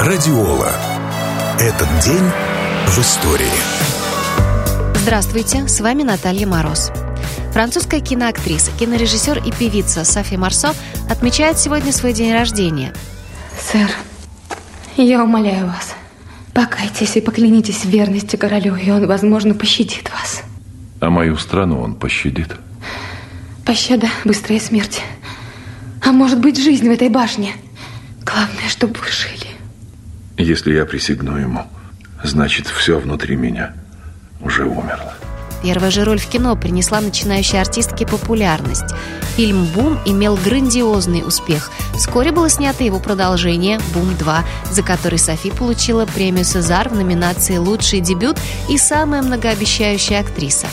Радиола. Этот день в истории. Здравствуйте, с вами Наталья Мороз. Французская киноактриса, кинорежиссер и певица Софи Марсо отмечает сегодня свой день рождения. Сэр, я умоляю вас, покайтесь и поклянитесь в верности королю, и он, возможно, пощадит вас. А мою страну он пощадит. Пощада, быстрая смерть. А может быть, жизнь в этой башне. Главное, чтобы вы жили. Если я присягну ему, значит, все внутри меня уже умерло. Первая же роль в кино принесла начинающей артистке популярность. Фильм «Бум» имел грандиозный успех. Вскоре было снято его продолжение «Бум 2», за который Софи получила премию «Сезар» в номинации «Лучший дебют» и «Самая многообещающая актриса».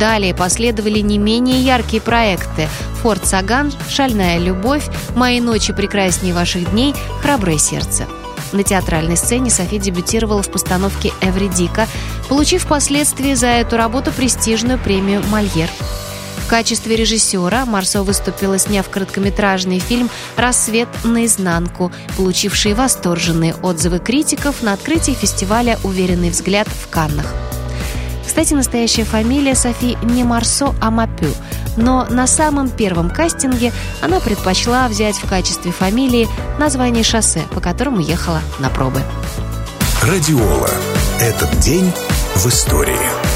Далее последовали не менее яркие проекты «Форт Саган», «Шальная любовь», «Мои ночи прекраснее ваших дней», «Храброе сердце». На театральной сцене Софи дебютировала в постановке «Эвридика», получив впоследствии за эту работу престижную премию «Мольер». В качестве режиссера Марсо выступила, сняв короткометражный фильм «Рассвет наизнанку», получивший восторженные отзывы критиков на открытии фестиваля «Уверенный взгляд» в Каннах. Кстати, настоящая фамилия Софи не Марсо, а Мапю. Но на самом первом кастинге она предпочла взять в качестве фамилии название шоссе, по которому ехала на пробы. Радиола. Этот день в истории.